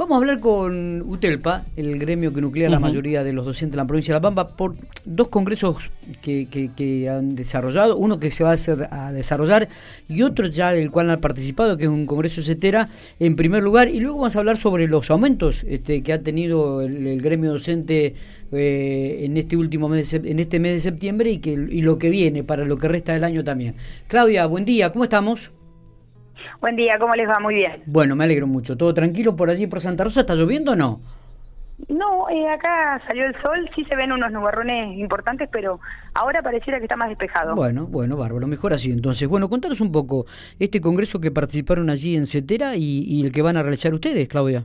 Vamos a hablar con UTELPA, el gremio que nuclea la mayoría de los docentes de la provincia de La Pampa, por dos congresos que, han desarrollado, uno que se va a, hacer, a desarrollar y otro ya del cual han participado, que es un congreso CETERA, en primer lugar, y luego vamos a hablar sobre los aumentos este, que ha tenido el, gremio docente eh, en este último mes de, en este mes de septiembre y, que, y lo que viene para lo que resta del año también. Claudia, buen día, ¿cómo estamos? Buen día, ¿cómo les va? Muy bien. Bueno, me alegro mucho. ¿Todo tranquilo por allí, por Santa Rosa? ¿Está lloviendo o no? No, eh, acá salió el sol, sí se ven unos nubarrones importantes, pero ahora pareciera que está más despejado. Bueno, bueno, bárbaro, mejor así. Entonces, bueno, contanos un poco este congreso que participaron allí en Cetera y, el que van a realizar ustedes, Claudia.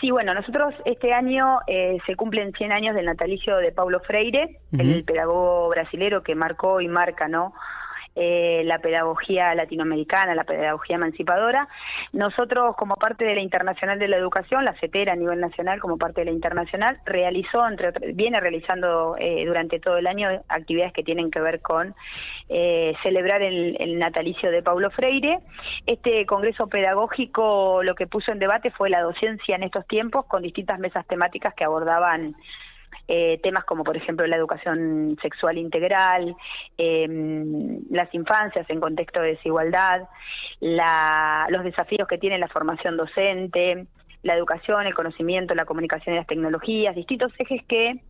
Sí, bueno, nosotros este año eh, se cumplen 100 años del natalicio de Paulo Freire, el pedagogo brasilero que marcó y marca, ¿no? Eh, la pedagogía latinoamericana, la pedagogía emancipadora. Nosotros, como parte de la Internacional de la Educación, la CETERA a nivel nacional, como parte de la Internacional, realizó, entre viene realizando eh, durante todo el año actividades que tienen que ver con eh, celebrar el, el natalicio de Paulo Freire. Este congreso pedagógico lo que puso en debate fue la docencia en estos tiempos, con distintas mesas temáticas que abordaban eh, temas como por ejemplo la educación sexual integral, em, las infancias en contexto de desigualdad, los desafíos que tiene la formación docente, la educación, el conocimiento, la comunicación y las tecnologías, distintos ejes que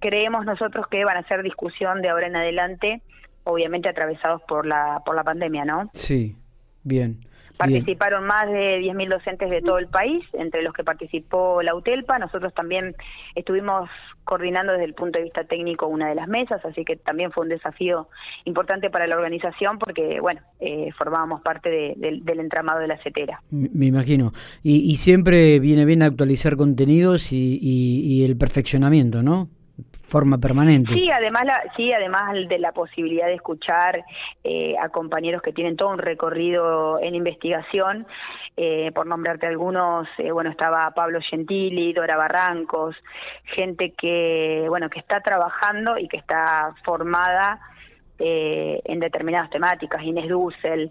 creemos nosotros que van a ser discusión de ahora en adelante, obviamente atravesados por la, por la pandemia, ¿no? Sí, bien. Participaron más de 10.000 docentes de todo el país, entre los que participó la UTELPA. Nosotros también estuvimos coordinando desde el punto de vista técnico una de las mesas, así que también fue un desafío importante para la organización porque, bueno, eh, formábamos parte del entramado de la CETERA. Me imagino. Y, siempre viene bien actualizar contenidos y, y el perfeccionamiento, ¿no? Forma permanente. Sí, además, la, sí, además de la posibilidad de escuchar eh, a compañeros que tienen todo un recorrido en investigación, eh, por nombrarte algunos, eh, bueno, estaba Pablo Gentili, Dora Barrancos, gente que, bueno, que está trabajando y que está formada en determinadas temáticas, Inés Dussel,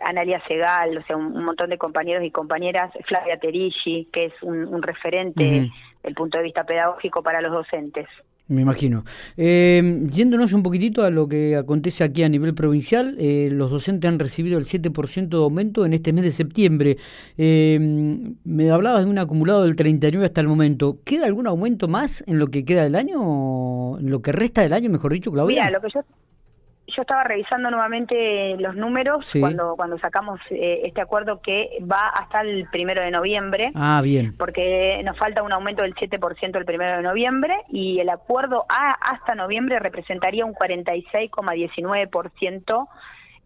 Analia Segal, o sea, un, montón de compañeros y compañeras, Flavia Terigi, que es un, referente el punto de vista pedagógico para los docentes. Me imagino. Eh, yéndonos un poquitito a lo que acontece aquí a nivel provincial, eh, los docentes han recibido el 7% de aumento en este mes de septiembre. Eh, me hablabas de un acumulado del 39 hasta el momento. ¿Queda algún aumento más en lo que queda del año? ¿En lo que resta del año, mejor dicho, Claudia? Mira, lo que yo yo estaba revisando nuevamente los números cuando cuando sacamos eh, este acuerdo que va hasta el primero de noviembre. Ah, bien. Porque nos falta un aumento del 7% el primero de noviembre y el acuerdo a, hasta noviembre representaría un 46,19%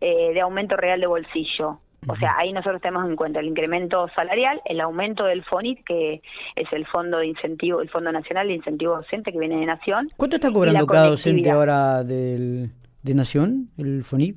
eh, de aumento real de bolsillo. O sea, ahí nosotros tenemos en cuenta el incremento salarial, el aumento del FONIT, que es el Fondo de Incentivo, el Fondo Nacional de Incentivo Docente que viene de Nación. ¿Cuánto está cobrando cada docente ahora del, de Nación, el FONIP?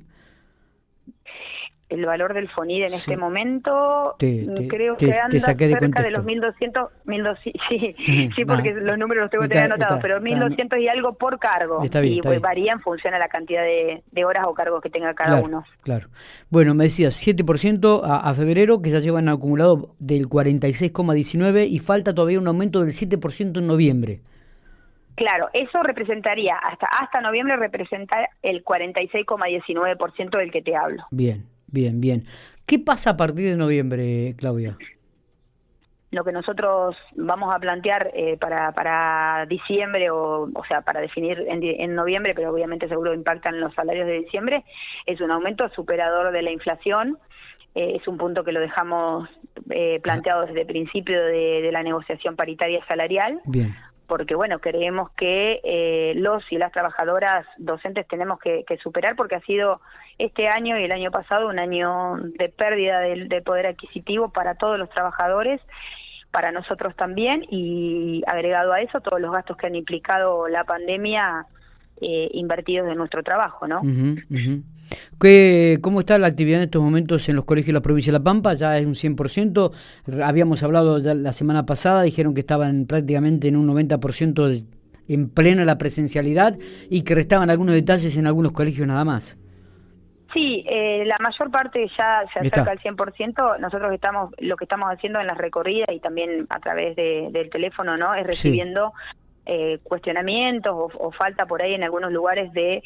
El valor del FONID en este momento creo que anda cerca de los 1.200, 1200 sí, sí, porque los números los tengo que tener anotados, pero 1.200 y algo por cargo. y pues varía en función a la cantidad de, horas o cargos que tenga cada uno. Claro. Bueno, me decías 7% a, a febrero, que ya llevan acumulado del 46,19 y falta todavía un aumento del 7% en noviembre. Claro, eso representaría, hasta, hasta noviembre representa el 46,19% del que te hablo. Bien, bien, bien. ¿Qué pasa a partir de noviembre, Claudia? Lo que nosotros vamos a plantear eh, para, para diciembre, o, o sea, para definir en, noviembre, pero obviamente seguro impactan los salarios de diciembre, es un aumento superador de la inflación. Eh, es un punto que lo dejamos eh, planteado desde el principio de, de la negociación paritaria salarial. Bien porque bueno, creemos que eh, los y las trabajadoras docentes tenemos que, superar porque ha sido este año y el año pasado un año de pérdida del poder adquisitivo para todos los trabajadores para nosotros también y agregado a eso todos los gastos que han implicado la pandemia eh, invertidos de nuestro trabajo, ¿no? ¿Cómo está la actividad en estos momentos en los colegios de la provincia de La Pampa? Ya es un 100%. Habíamos hablado la semana pasada, dijeron que estaban prácticamente en un 90% en plena la presencialidad y que restaban algunos detalles en algunos colegios nada más. Sí, eh, la mayor parte ya se acerca al 100%. Nosotros estamos, lo que estamos haciendo en las recorridas y también a través del teléfono, ¿no? Es recibiendo eh, cuestionamientos o, falta por ahí en algunos lugares de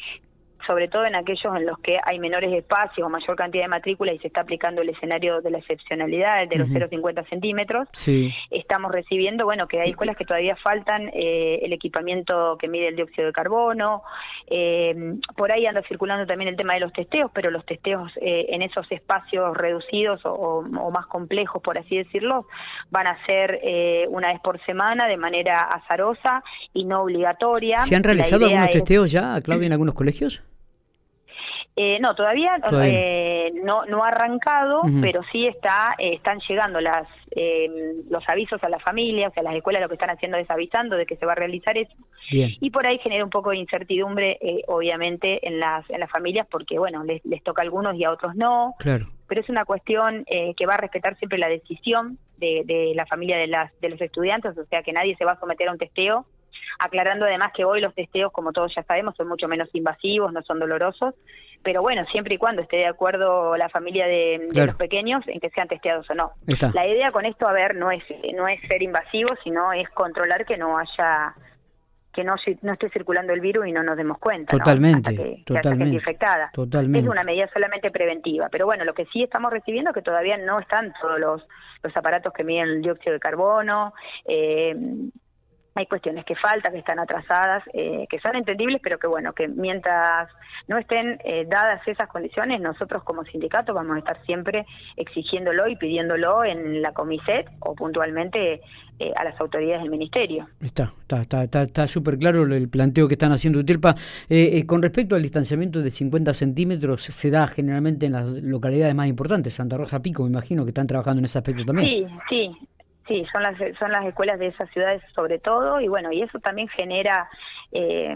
sobre todo en aquellos en los que hay menores espacios o mayor cantidad de matrícula y se está aplicando el escenario de la excepcionalidad de los 0,50 centímetros, sí. estamos recibiendo, bueno, que hay escuelas que todavía faltan eh, el equipamiento que mide el dióxido de carbono, eh, por ahí anda circulando también el tema de los testeos, pero los testeos eh, en esos espacios reducidos o, más complejos, por así decirlo, van a ser una vez por semana de manera azarosa y no obligatoria. ¿Se han realizado algunos testeos ya, Claudia, en algunos colegios? Eh, no, todavía, eh, no, no ha arrancado, pero sí está, eh, están llegando las los avisos a las familias, a las escuelas lo que están haciendo es avisando de que se va a realizar eso. Y por ahí genera un poco de incertidumbre, obviamente, en las, en las familias, porque, bueno, les, les toca a algunos y a otros no. Claro. Pero es una cuestión que va a respetar siempre la decisión de, de la familia de, las, de los estudiantes, o sea que nadie se va a someter a un testeo aclarando además que hoy los testeos, como todos ya sabemos, son mucho menos invasivos, no son dolorosos, pero bueno, siempre y cuando esté de acuerdo la familia de, los pequeños en que sean testeados o no. La idea con esto, a ver, no es, no es ser invasivo, sino es controlar que no haya que no, no esté circulando el virus y no nos demos cuenta. Totalmente, que, totalmente. infectada. Totalmente. Es una medida solamente preventiva. Pero bueno, lo que sí estamos recibiendo es que todavía no están todos los, los aparatos que miden el dióxido de carbono, eh, hay cuestiones que faltan, que están atrasadas, eh, que son entendibles, pero que bueno, que mientras no estén eh, dadas esas condiciones, nosotros como sindicato vamos a estar siempre exigiéndolo y pidiéndolo en la comiset o puntualmente eh, a las autoridades del ministerio. Está, está, está, está súper claro el planteo que están haciendo Utilpa. con respecto al distanciamiento de 50 centímetros, se da generalmente en las localidades más importantes, Santa Rosa Pico, me imagino que están trabajando en ese aspecto también. Sí, sí, Sí, son las, son las escuelas de esas ciudades sobre todo y bueno, y eso también genera eh,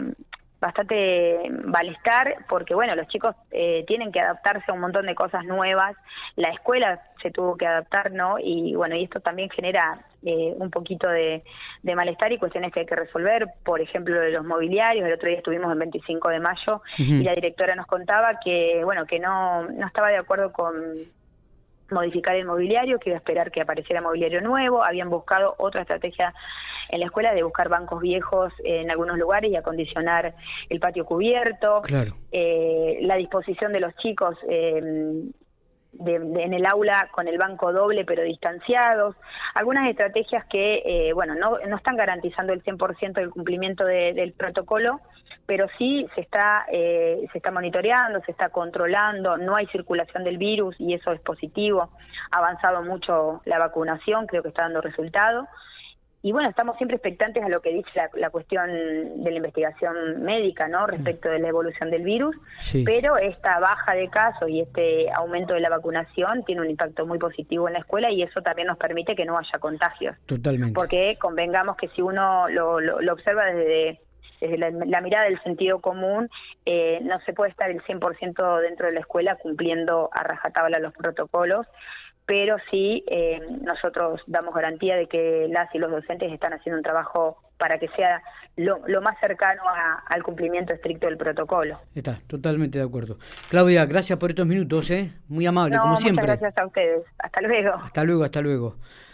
bastante malestar porque bueno, los chicos eh, tienen que adaptarse a un montón de cosas nuevas, la escuela se tuvo que adaptar, ¿no? Y bueno, y esto también genera eh, un poquito de, malestar y cuestiones que hay que resolver, por ejemplo, de los mobiliarios, el otro día estuvimos el 25 de mayo y la directora nos contaba que bueno, que no, no estaba de acuerdo con modificar el mobiliario, que iba a esperar que apareciera mobiliario nuevo, habían buscado otra estrategia en la escuela de buscar bancos viejos en algunos lugares y acondicionar el patio cubierto, eh, la disposición de los chicos eh, en el aula con el banco doble pero distanciados, algunas estrategias que, eh, bueno, no, no están garantizando el 100% del cumplimiento del protocolo, pero sí se está, eh, se está monitoreando, se está controlando, no hay circulación del virus y eso es positivo, ha avanzado mucho la vacunación, creo que está dando resultado y bueno, estamos siempre expectantes a lo que dice la, cuestión de la investigación médica, ¿no? Respecto de la evolución del virus, pero esta baja de casos y este aumento de la vacunación tiene un impacto muy positivo en la escuela y eso también nos permite que no haya contagios. Totalmente. Porque convengamos que si uno lo, lo, observa desde desde la, mirada del sentido común, eh, no se puede estar el 100% dentro de la escuela cumpliendo a rajatabla los protocolos, pero sí eh, nosotros damos garantía de que las y los docentes están haciendo un trabajo para que sea lo, más cercano al cumplimiento estricto del protocolo. Está, totalmente de acuerdo. Claudia, gracias por estos minutos, ¿eh? muy amable, como siempre. Muchas gracias a ustedes. Hasta luego. Hasta luego, hasta luego.